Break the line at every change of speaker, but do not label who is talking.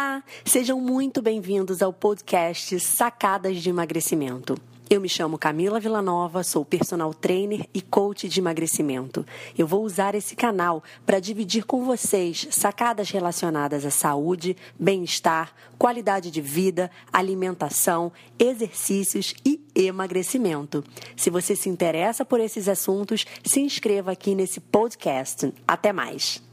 Olá! sejam muito bem-vindos ao podcast Sacadas de Emagrecimento. Eu me chamo Camila Villanova, sou personal trainer e coach de emagrecimento. Eu vou usar esse canal para dividir com vocês sacadas relacionadas à saúde, bem-estar, qualidade de vida, alimentação, exercícios e emagrecimento. Se você se interessa por esses assuntos, se inscreva aqui nesse podcast. Até mais!